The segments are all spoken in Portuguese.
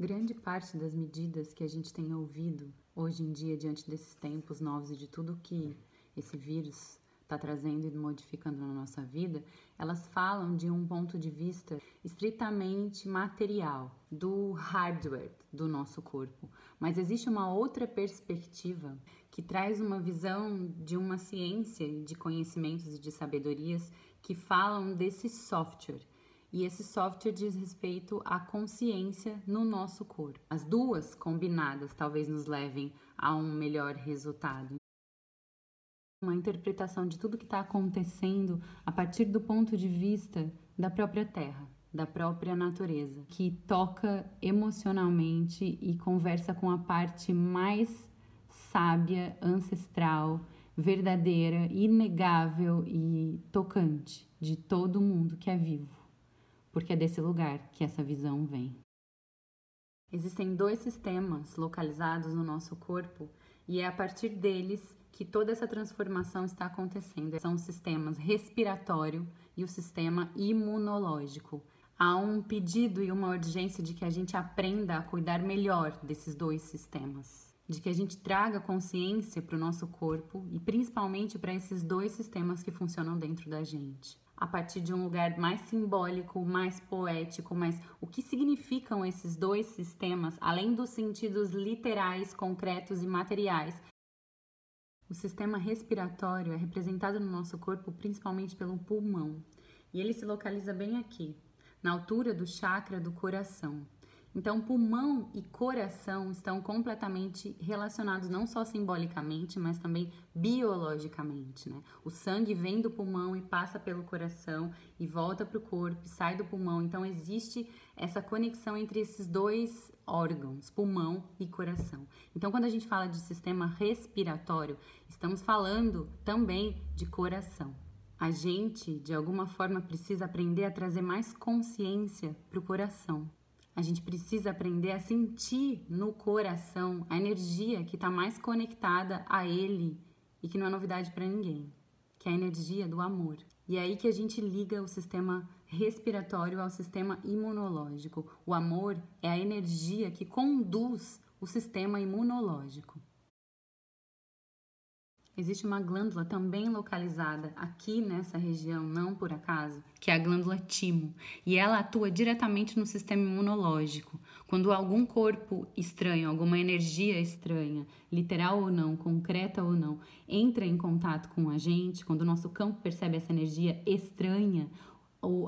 Grande parte das medidas que a gente tem ouvido hoje em dia, diante desses tempos novos e de tudo que esse vírus está trazendo e modificando na nossa vida, elas falam de um ponto de vista estritamente material, do hardware do nosso corpo. Mas existe uma outra perspectiva que traz uma visão de uma ciência de conhecimentos e de sabedorias que falam desse software e esse software diz respeito à consciência no nosso corpo. As duas combinadas talvez nos levem a um melhor resultado. Uma interpretação de tudo que está acontecendo a partir do ponto de vista da própria Terra, da própria natureza, que toca emocionalmente e conversa com a parte mais sábia, ancestral, verdadeira, inegável e tocante de todo mundo que é vivo porque é desse lugar que essa visão vem. Existem dois sistemas localizados no nosso corpo e é a partir deles que toda essa transformação está acontecendo. São os sistemas respiratório e o sistema imunológico. Há um pedido e uma urgência de que a gente aprenda a cuidar melhor desses dois sistemas, de que a gente traga consciência para o nosso corpo e principalmente para esses dois sistemas que funcionam dentro da gente a partir de um lugar mais simbólico, mais poético, mas o que significam esses dois sistemas, além dos sentidos literais, concretos e materiais. O sistema respiratório é representado no nosso corpo principalmente pelo pulmão, e ele se localiza bem aqui, na altura do chakra do coração. Então, pulmão e coração estão completamente relacionados, não só simbolicamente, mas também biologicamente. Né? O sangue vem do pulmão e passa pelo coração e volta para o corpo, sai do pulmão. Então, existe essa conexão entre esses dois órgãos, pulmão e coração. Então, quando a gente fala de sistema respiratório, estamos falando também de coração. A gente, de alguma forma, precisa aprender a trazer mais consciência para o coração a gente precisa aprender a sentir no coração a energia que está mais conectada a ele e que não é novidade para ninguém, que é a energia do amor. E é aí que a gente liga o sistema respiratório ao sistema imunológico. O amor é a energia que conduz o sistema imunológico. Existe uma glândula também localizada aqui nessa região, não por acaso, que é a glândula timo, e ela atua diretamente no sistema imunológico. Quando algum corpo estranho, alguma energia estranha, literal ou não, concreta ou não, entra em contato com a gente, quando o nosso campo percebe essa energia estranha,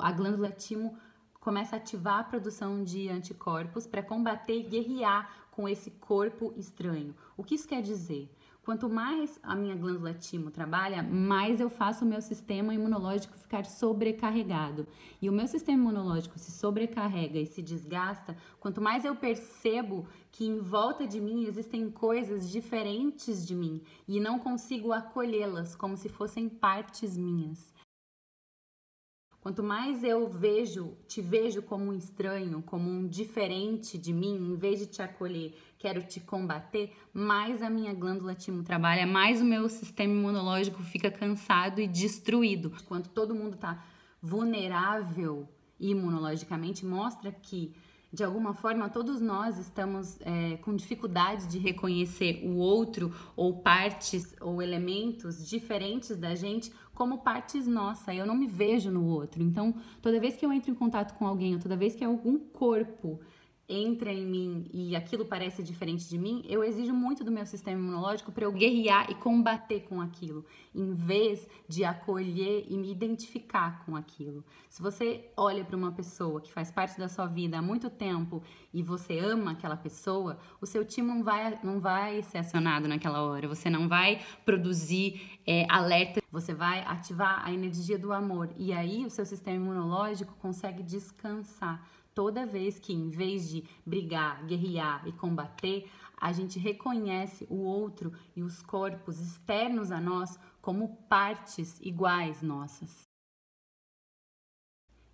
a glândula timo começa a ativar a produção de anticorpos para combater e guerrear com esse corpo estranho. O que isso quer dizer? Quanto mais a minha glândula timo trabalha, mais eu faço o meu sistema imunológico ficar sobrecarregado. E o meu sistema imunológico se sobrecarrega e se desgasta, quanto mais eu percebo que em volta de mim existem coisas diferentes de mim e não consigo acolhê-las como se fossem partes minhas. Quanto mais eu vejo, te vejo como um estranho, como um diferente de mim, em vez de te acolher, quero te combater, mais a minha glândula timo trabalha, mais o meu sistema imunológico fica cansado e destruído. Quando todo mundo está vulnerável imunologicamente, mostra que de alguma forma, todos nós estamos é, com dificuldade de reconhecer o outro ou partes ou elementos diferentes da gente como partes nossas. Eu não me vejo no outro. Então, toda vez que eu entro em contato com alguém, ou toda vez que algum corpo entra em mim e aquilo parece diferente de mim, eu exijo muito do meu sistema imunológico para eu guerrear e combater com aquilo, em vez de acolher e me identificar com aquilo. Se você olha para uma pessoa que faz parte da sua vida há muito tempo e você ama aquela pessoa, o seu time não vai, não vai ser acionado naquela hora, você não vai produzir é, alerta, você vai ativar a energia do amor e aí o seu sistema imunológico consegue descansar toda vez que, em vez de brigar, guerrear e combater, a gente reconhece o outro e os corpos externos a nós como partes iguais nossas.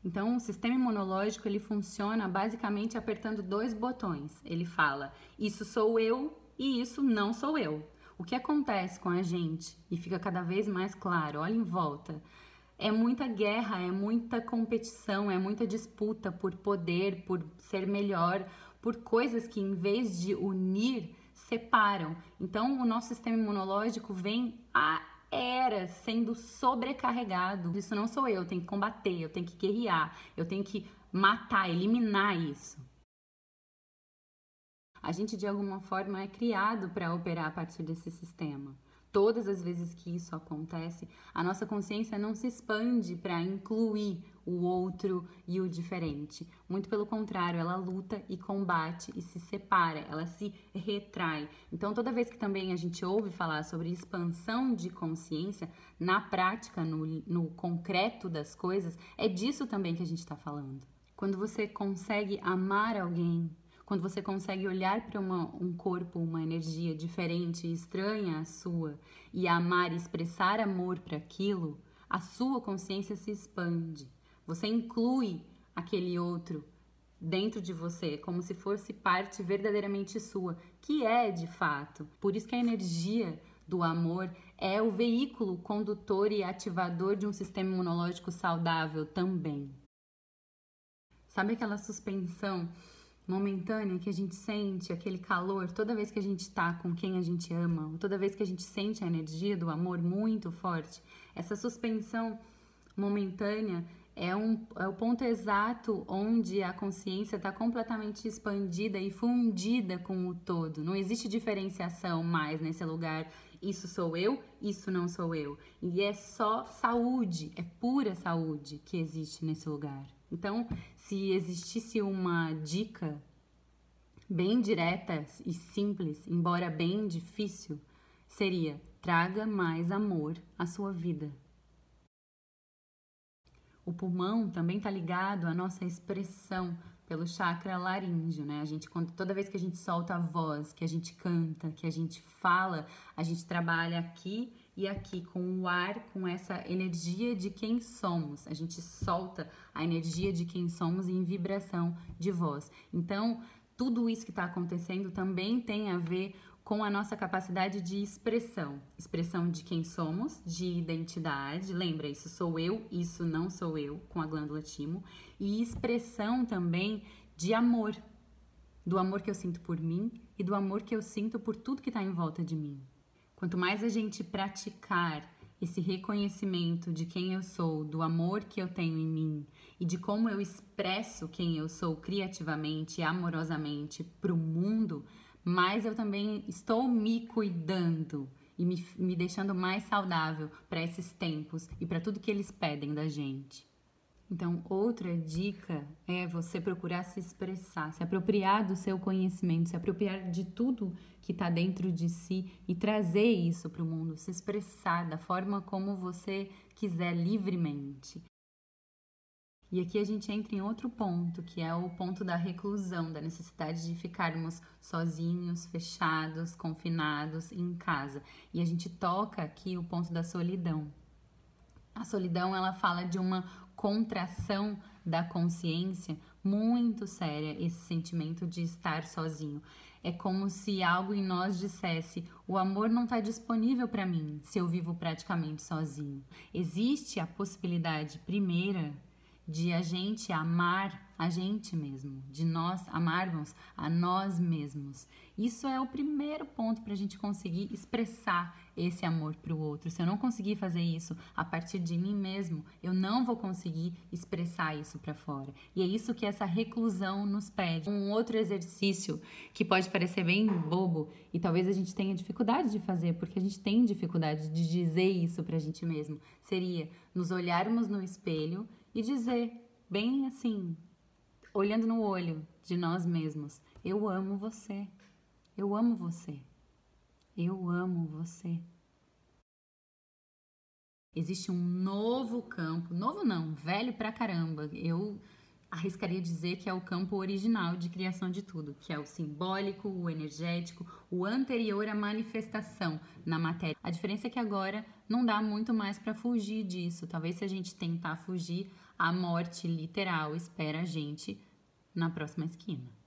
Então, o sistema imunológico ele funciona basicamente apertando dois botões. Ele fala: isso sou eu e isso não sou eu. O que acontece com a gente e fica cada vez mais claro, olha em volta é muita guerra, é muita competição, é muita disputa por poder, por ser melhor, por coisas que, em vez de unir, separam. Então, o nosso sistema imunológico vem a era sendo sobrecarregado. Isso não sou eu, eu tenho que combater, eu tenho que guerrear, eu tenho que matar, eliminar isso. A gente de alguma forma é criado para operar a partir desse sistema todas as vezes que isso acontece, a nossa consciência não se expande para incluir o outro e o diferente. Muito pelo contrário, ela luta e combate e se separa, ela se retrai. Então, toda vez que também a gente ouve falar sobre expansão de consciência, na prática, no, no concreto das coisas, é disso também que a gente está falando. Quando você consegue amar alguém, quando você consegue olhar para um corpo, uma energia diferente e estranha à sua e amar e expressar amor para aquilo, a sua consciência se expande. Você inclui aquele outro dentro de você, como se fosse parte verdadeiramente sua, que é de fato. Por isso que a energia do amor é o veículo condutor e ativador de um sistema imunológico saudável também. Sabe aquela suspensão momentânea que a gente sente aquele calor toda vez que a gente está com quem a gente ama, toda vez que a gente sente a energia do amor muito forte, essa suspensão momentânea é, um, é o ponto exato onde a consciência está completamente expandida e fundida com o todo. Não existe diferenciação mais nesse lugar. Isso sou eu, isso não sou eu. E é só saúde, é pura saúde que existe nesse lugar. Então, se existisse uma dica bem direta e simples, embora bem difícil, seria: traga mais amor à sua vida. O pulmão também está ligado à nossa expressão pelo chakra laríngeo, né? A gente toda vez que a gente solta a voz, que a gente canta, que a gente fala, a gente trabalha aqui e aqui com o ar, com essa energia de quem somos. A gente solta a energia de quem somos em vibração de voz. Então, tudo isso que está acontecendo também tem a ver com a nossa capacidade de expressão, expressão de quem somos, de identidade. Lembra, isso sou eu, isso não sou eu, com a glândula timo, e expressão também de amor, do amor que eu sinto por mim e do amor que eu sinto por tudo que está em volta de mim. Quanto mais a gente praticar esse reconhecimento de quem eu sou, do amor que eu tenho em mim e de como eu expresso quem eu sou criativamente e amorosamente para o mundo, mais eu também estou me cuidando e me, me deixando mais saudável para esses tempos e para tudo que eles pedem da gente. Então, outra dica é você procurar se expressar, se apropriar do seu conhecimento, se apropriar de tudo que está dentro de si e trazer isso para o mundo, se expressar da forma como você quiser livremente. E aqui a gente entra em outro ponto, que é o ponto da reclusão, da necessidade de ficarmos sozinhos, fechados, confinados em casa. E a gente toca aqui o ponto da solidão. A solidão, ela fala de uma contração da consciência muito séria esse sentimento de estar sozinho. É como se algo em nós dissesse: o amor não está disponível para mim se eu vivo praticamente sozinho. Existe a possibilidade primeira de a gente amar a gente mesmo, de nós amarmos a nós mesmos. Isso é o primeiro ponto para a gente conseguir expressar esse amor para o outro. Se eu não conseguir fazer isso a partir de mim mesmo, eu não vou conseguir expressar isso para fora. E é isso que essa reclusão nos pede. Um outro exercício que pode parecer bem bobo e talvez a gente tenha dificuldade de fazer, porque a gente tem dificuldade de dizer isso para a gente mesmo, seria nos olharmos no espelho e dizer bem assim, olhando no olho de nós mesmos: Eu amo você. Eu amo você. Eu amo você. Existe um novo campo, novo não, velho pra caramba. Eu arriscaria dizer que é o campo original de criação de tudo, que é o simbólico, o energético, o anterior à manifestação na matéria. A diferença é que agora não dá muito mais para fugir disso. Talvez se a gente tentar fugir, a morte literal espera a gente na próxima esquina.